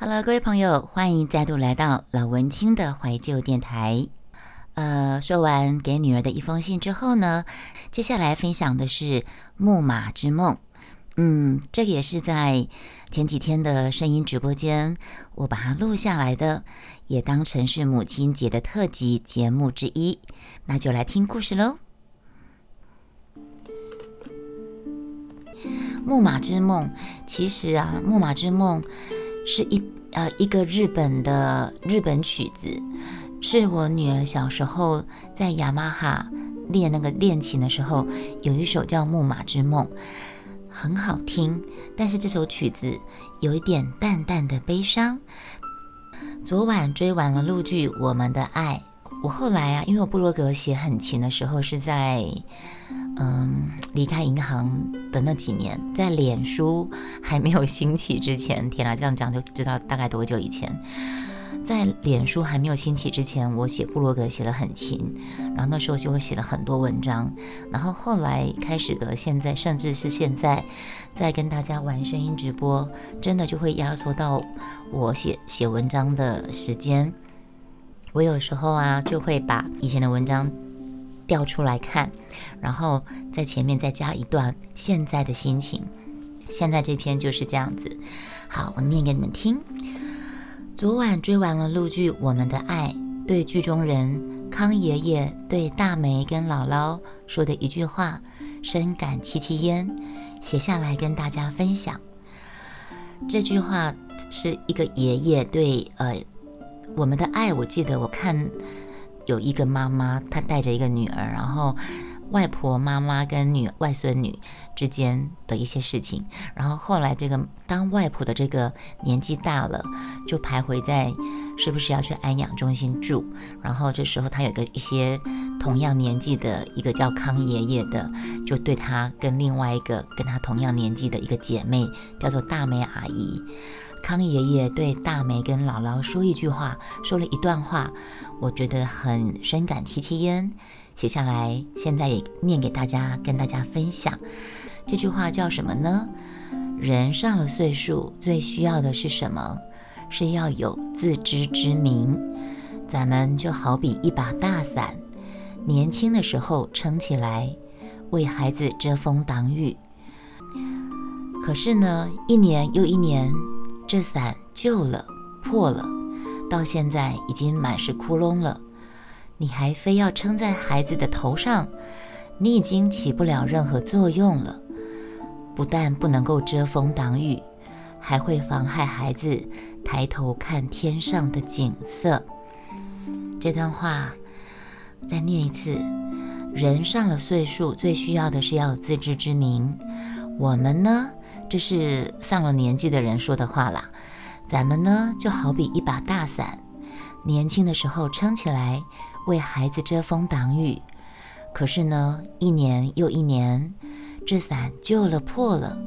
好了各位朋友，欢迎再度来到老文青的怀旧电台。呃，说完给女儿的一封信之后呢，接下来分享的是《木马之梦》。嗯，这个也是在前几天的声音直播间，我把它录下来的，也当成是母亲节的特辑节目之一。那就来听故事喽，《木马之梦》。其实啊，《木马之梦》是一呃一个日本的日本曲子，是我女儿小时候在雅马哈练那个练琴的时候，有一首叫《木马之梦》。很好听，但是这首曲子有一点淡淡的悲伤。昨晚追完了陆剧《我们的爱》，我后来啊，因为我布洛格写很勤的时候是在嗯离开银行的那几年，在脸书还没有兴起之前，天哪，这样讲就知道大概多久以前。在脸书还没有兴起之前，我写部落格写得很勤，然后那时候就会写了很多文章，然后后来开始的，现在甚至是现在在跟大家玩声音直播，真的就会压缩到我写写文章的时间。我有时候啊，就会把以前的文章调出来看，然后在前面再加一段现在的心情。现在这篇就是这样子。好，我念给你们听。昨晚追完了陆剧《我们的爱》，对剧中人康爷爷对大梅跟姥姥说的一句话，深感戚戚焉，写下来跟大家分享。这句话是一个爷爷对呃《我们的爱》，我记得我看有一个妈妈，她带着一个女儿，然后。外婆、妈妈跟女外孙女之间的一些事情，然后后来这个当外婆的这个年纪大了，就徘徊在是不是要去安养中心住。然后这时候他有个一些同样年纪的一个叫康爷爷的，就对他跟另外一个跟他同样年纪的一个姐妹叫做大梅阿姨。康爷爷对大梅跟姥姥说一句话，说了一段话，我觉得很深感戚戚焉。写下来，现在也念给大家，跟大家分享。这句话叫什么呢？人上了岁数，最需要的是什么？是要有自知之明。咱们就好比一把大伞，年轻的时候撑起来，为孩子遮风挡雨。可是呢，一年又一年，这伞旧了、破了，到现在已经满是窟窿了。你还非要撑在孩子的头上，你已经起不了任何作用了。不但不能够遮风挡雨，还会妨害孩子抬头看天上的景色。这段话再念一次：人上了岁数，最需要的是要有自知之明。我们呢，这是上了年纪的人说的话啦。咱们呢，就好比一把大伞，年轻的时候撑起来。为孩子遮风挡雨，可是呢，一年又一年，这伞旧了破了，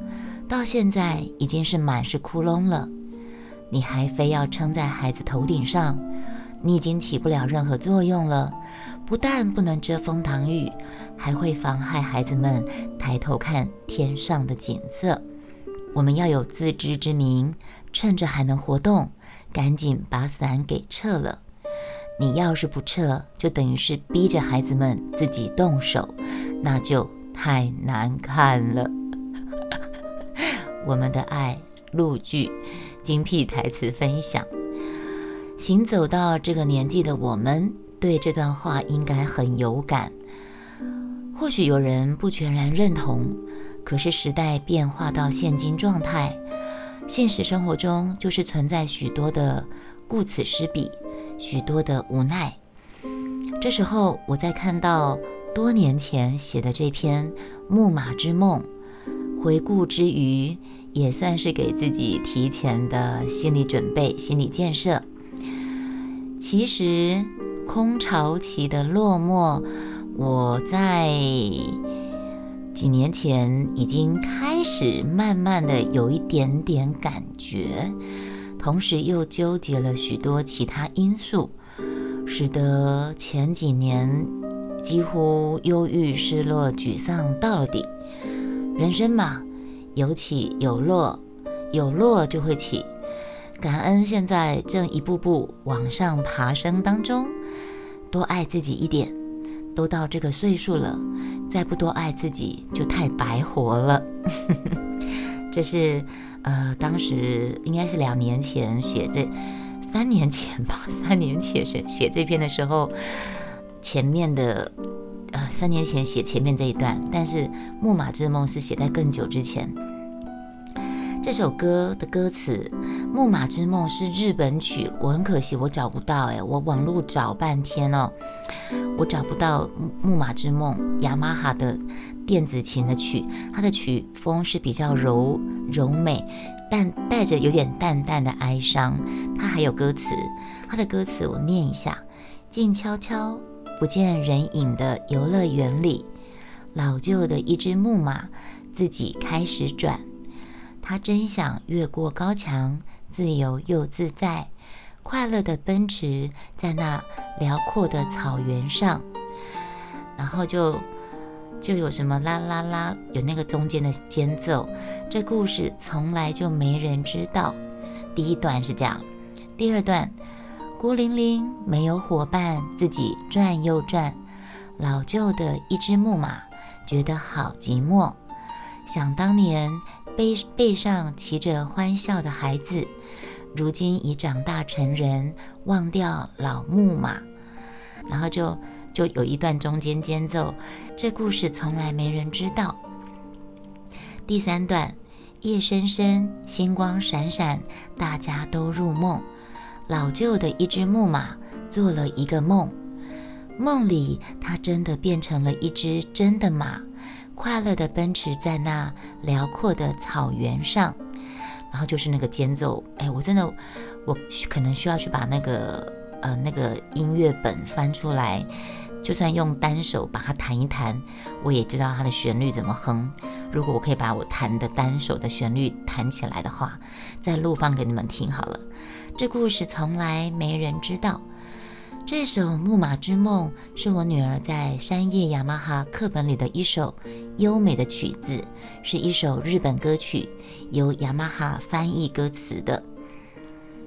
到现在已经是满是窟窿了。你还非要撑在孩子头顶上，你已经起不了任何作用了。不但不能遮风挡雨，还会妨害孩子们抬头看天上的景色。我们要有自知之明，趁着还能活动，赶紧把伞给撤了。你要是不撤，就等于是逼着孩子们自己动手，那就太难看了。我们的爱录剧，精辟台词分享。行走到这个年纪的我们，对这段话应该很有感。或许有人不全然认同，可是时代变化到现今状态，现实生活中就是存在许多的顾此失彼。许多的无奈。这时候，我在看到多年前写的这篇《木马之梦》，回顾之余，也算是给自己提前的心理准备、心理建设。其实，空巢期的落寞，我在几年前已经开始慢慢的有一点点感觉。同时又纠结了许多其他因素，使得前几年几乎忧郁、失落、沮丧到了底。人生嘛，有起有落，有落就会起。感恩现在正一步步往上爬升当中，多爱自己一点。都到这个岁数了，再不多爱自己就太白活了。这是呃，当时应该是两年前写这，三年前吧，三年前写写这篇的时候，前面的呃，三年前写前面这一段，但是《木马之梦》是写在更久之前。这首歌的歌词《木马之梦》是日本曲，我很可惜我找不到哎，我网络找半天哦，我找不到《木马之梦》雅马哈的电子琴的曲，它的曲风是比较柔柔美，但带着有点淡淡的哀伤。它还有歌词，它的歌词我念一下：静悄悄不见人影的游乐园里，老旧的一只木马自己开始转。他真想越过高墙，自由又自在，快乐的奔驰在那辽阔的草原上。然后就就有什么啦啦啦，有那个中间的间奏。这故事从来就没人知道。第一段是这样，第二段孤零零没有伙伴，自己转又转，老旧的一只木马觉得好寂寞。想当年。背背上骑着欢笑的孩子，如今已长大成人，忘掉老木马，然后就就有一段中间间奏，这故事从来没人知道。第三段，夜深深，星光闪闪，大家都入梦，老旧的一只木马做了一个梦，梦里它真的变成了一只真的马。快乐的奔驰在那辽阔的草原上，然后就是那个间奏。哎，我真的，我可能需要去把那个呃那个音乐本翻出来，就算用单手把它弹一弹，我也知道它的旋律怎么哼。如果我可以把我弹的单手的旋律弹起来的话，再录放给你们听好了。这故事从来没人知道。这首《木马之梦》是我女儿在山叶雅马哈课本里的一首优美的曲子，是一首日本歌曲，由雅马哈翻译歌词的。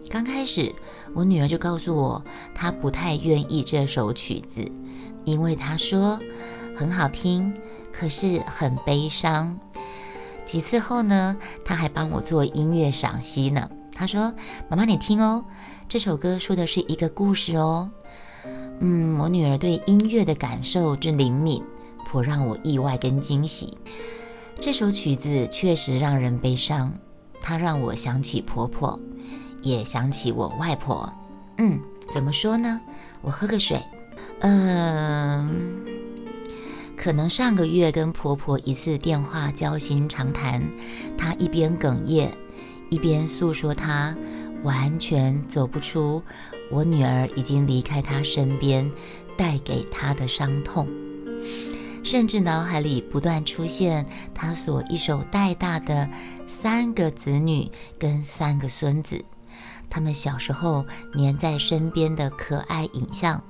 刚开始，我女儿就告诉我，她不太愿意这首曲子，因为她说很好听，可是很悲伤。几次后呢，她还帮我做音乐赏析呢。她说：“妈妈，你听哦，这首歌说的是一个故事哦。”嗯，我女儿对音乐的感受之灵敏，颇让我意外跟惊喜。这首曲子确实让人悲伤，它让我想起婆婆，也想起我外婆。嗯，怎么说呢？我喝个水。嗯，可能上个月跟婆婆一次电话交心长谈，她一边哽咽，一边诉说她完全走不出。我女儿已经离开他身边，带给他的伤痛，甚至脑海里不断出现他所一手带大的三个子女跟三个孙子，他们小时候黏在身边的可爱影像，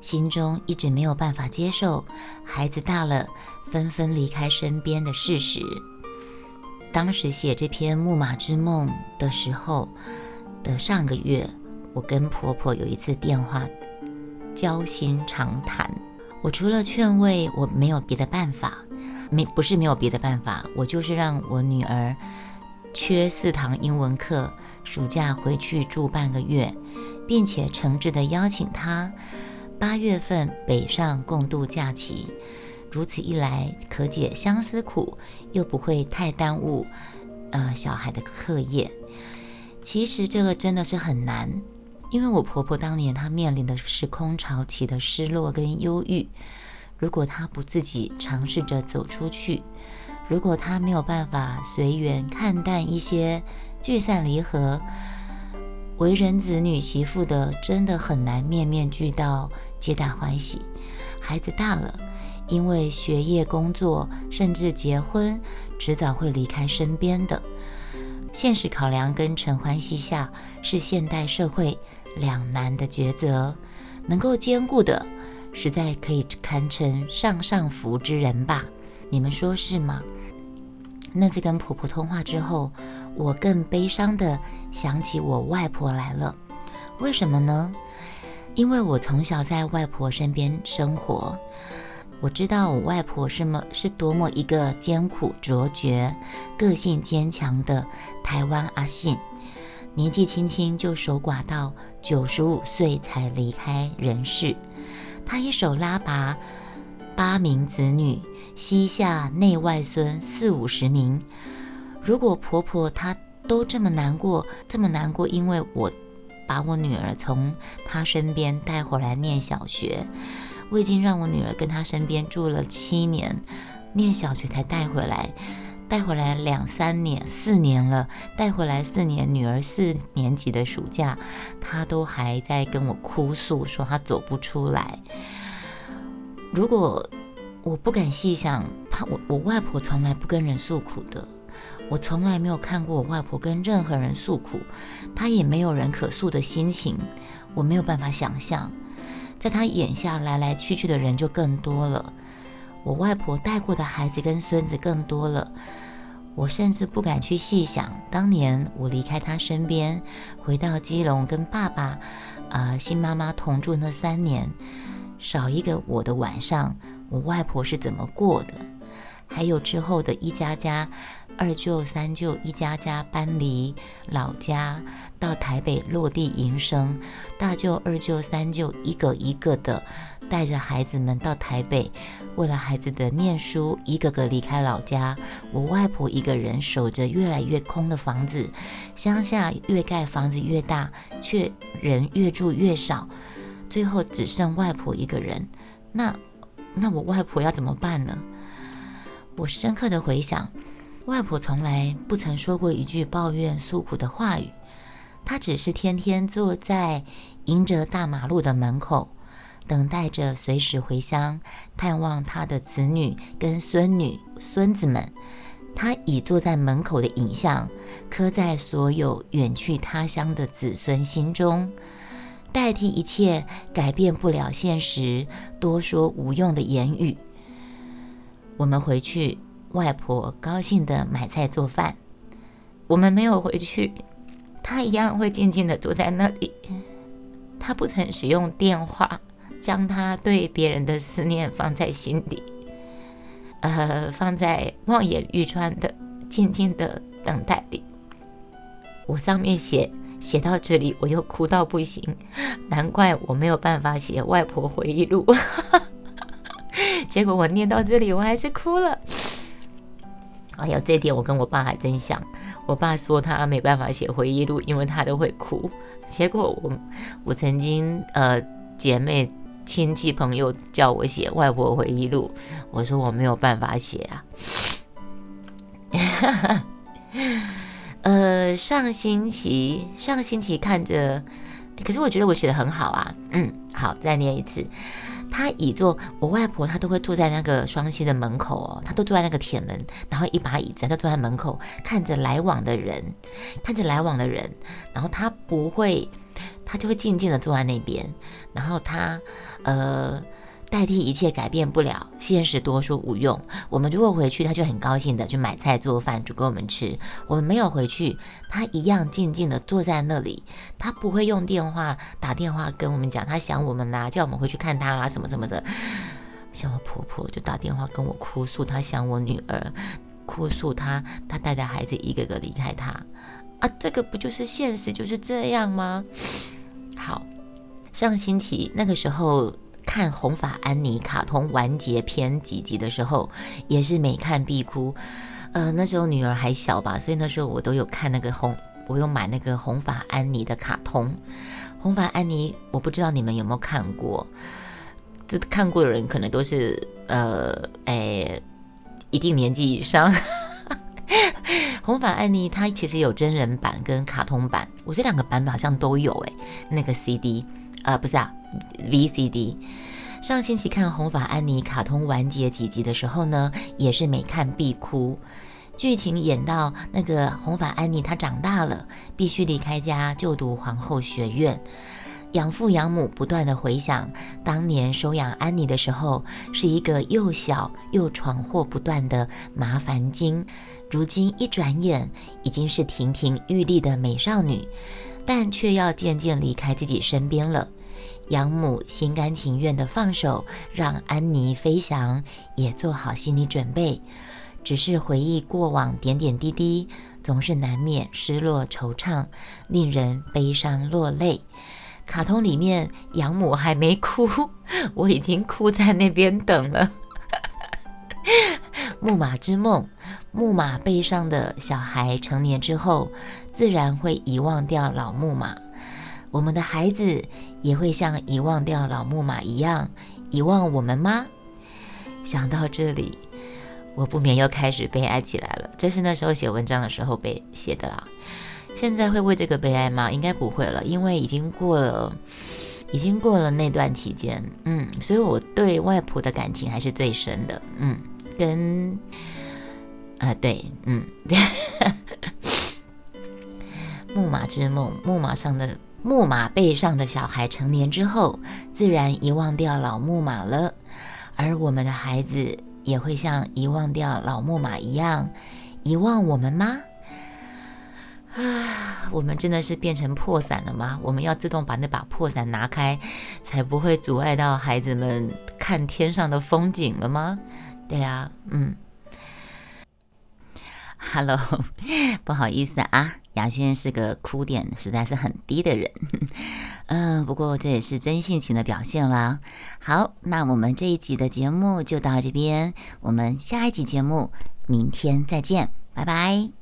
心中一直没有办法接受孩子大了纷纷离开身边的事实。当时写这篇《木马之梦》的时候的上个月。我跟婆婆有一次电话交心长谈，我除了劝慰，我没有别的办法，没不是没有别的办法，我就是让我女儿缺四堂英文课，暑假回去住半个月，并且诚挚的邀请她八月份北上共度假期，如此一来可解相思苦，又不会太耽误呃小孩的课业。其实这个真的是很难。因为我婆婆当年她面临的是空巢期的失落跟忧郁，如果她不自己尝试着走出去，如果她没有办法随缘看淡一些聚散离合，为人子女媳妇的真的很难面面俱到，皆大欢喜。孩子大了，因为学业、工作，甚至结婚，迟早会离开身边的。现实考量跟陈欢膝下，是现代社会。两难的抉择，能够兼顾的，实在可以堪称上上福之人吧？你们说是吗？那次跟婆婆通话之后，我更悲伤的想起我外婆来了。为什么呢？因为我从小在外婆身边生活，我知道我外婆是么是多么一个艰苦卓绝、个性坚强的台湾阿信。年纪轻轻就守寡到九十五岁才离开人世。他一手拉拔八名子女，膝下内外孙四五十名。如果婆婆她都这么难过，这么难过，因为我把我女儿从她身边带回来念小学，我已经让我女儿跟她身边住了七年，念小学才带回来。带回来两三年、四年了，带回来四年，女儿四年级的暑假，她都还在跟我哭诉，说她走不出来。如果我不敢细想，怕我我外婆从来不跟人诉苦的，我从来没有看过我外婆跟任何人诉苦，她也没有人可诉的心情，我没有办法想象，在她眼下来来去去的人就更多了。我外婆带过的孩子跟孙子更多了，我甚至不敢去细想，当年我离开他身边，回到基隆跟爸爸、啊新妈妈同住那三年，少一个我的晚上，我外婆是怎么过的？还有之后的一家家。二舅、三舅一家家搬离老家，到台北落地营生。大舅、二舅、三舅一个一个的带着孩子们到台北，为了孩子的念书，一个个离开老家。我外婆一个人守着越来越空的房子，乡下越盖房子越大，却人越住越少，最后只剩外婆一个人。那那我外婆要怎么办呢？我深刻的回想。外婆从来不曾说过一句抱怨诉苦的话语，她只是天天坐在迎着大马路的门口，等待着随时回乡探望她的子女跟孙女、孙子们。她已坐在门口的影像，刻在所有远去他乡的子孙心中，代替一切改变不了现实、多说无用的言语。我们回去。外婆高兴的买菜做饭，我们没有回去，她一样会静静的坐在那里。她不曾使用电话，将她对别人的思念放在心底，呃，放在望眼欲穿的静静的等待里。我上面写写到这里，我又哭到不行，难怪我没有办法写外婆回忆录。结果我念到这里，我还是哭了。哎呀，这点我跟我爸还真像。我爸说他没办法写回忆录，因为他都会哭。结果我，我曾经呃，姐妹、亲戚、朋友叫我写外婆回忆录，我说我没有办法写啊。呃，上星期上星期看着，可是我觉得我写的很好啊。嗯，好，再念一次。他倚坐，我外婆她都会坐在那个双溪的门口哦，她都坐在那个铁门，然后一把椅子，她坐在门口看着来往的人，看着来往的人，然后她不会，她就会静静的坐在那边，然后她，呃。代替一切改变不了，现实多说无用。我们如果回去，他就很高兴的去买菜做饭煮给我们吃。我们没有回去，他一样静静的坐在那里。他不会用电话打电话跟我们讲他想我们啦，叫我们回去看他啦，什么什么的。像我婆婆就打电话跟我哭诉，她想我女儿，哭诉她她带着孩子一个个离开她啊，这个不就是现实就是这样吗？好，上星期那个时候。看《红发安妮》卡通完结篇几集的时候，也是每看必哭。呃，那时候女儿还小吧，所以那时候我都有看那个红，我有买那个《红发安妮》的卡通。《红发安妮》，我不知道你们有没有看过？这看过的人可能都是呃，哎，一定年纪以上。《红发安妮》它其实有真人版跟卡通版，我这两个版本好像都有哎，那个 CD。呃，不是啊，VCD。上星期看《红发安妮》卡通完结几集的时候呢，也是每看必哭。剧情演到那个红发安妮她长大了，必须离开家就读皇后学院。养父养母不断的回想当年收养安妮的时候，是一个又小又闯祸不断的麻烦精。如今一转眼已经是亭亭玉立的美少女，但却要渐渐离开自己身边了。养母心甘情愿地放手，让安妮飞翔，也做好心理准备。只是回忆过往点点滴滴，总是难免失落惆怅，令人悲伤落泪。卡通里面养母还没哭，我已经哭在那边等了。木马之梦，木马背上的小孩成年之后，自然会遗忘掉老木马。我们的孩子也会像遗忘掉老木马一样遗忘我们吗？想到这里，我不免又开始悲哀起来了。这是那时候写文章的时候被写的啦。现在会为这个悲哀吗？应该不会了，因为已经过了，已经过了那段期间。嗯，所以我对外婆的感情还是最深的。嗯，跟啊对，嗯，木马之梦，木马上的木马背上的小孩成年之后，自然遗忘掉老木马了，而我们的孩子也会像遗忘掉老木马一样，遗忘我们吗？啊，我们真的是变成破伞了吗？我们要自动把那把破伞拿开，才不会阻碍到孩子们看天上的风景了吗？对呀，嗯。Hello，不好意思啊，雅轩是个哭点实在是很低的人，嗯，不过这也是真性情的表现啦。好，那我们这一集的节目就到这边，我们下一集节目明天再见，拜拜。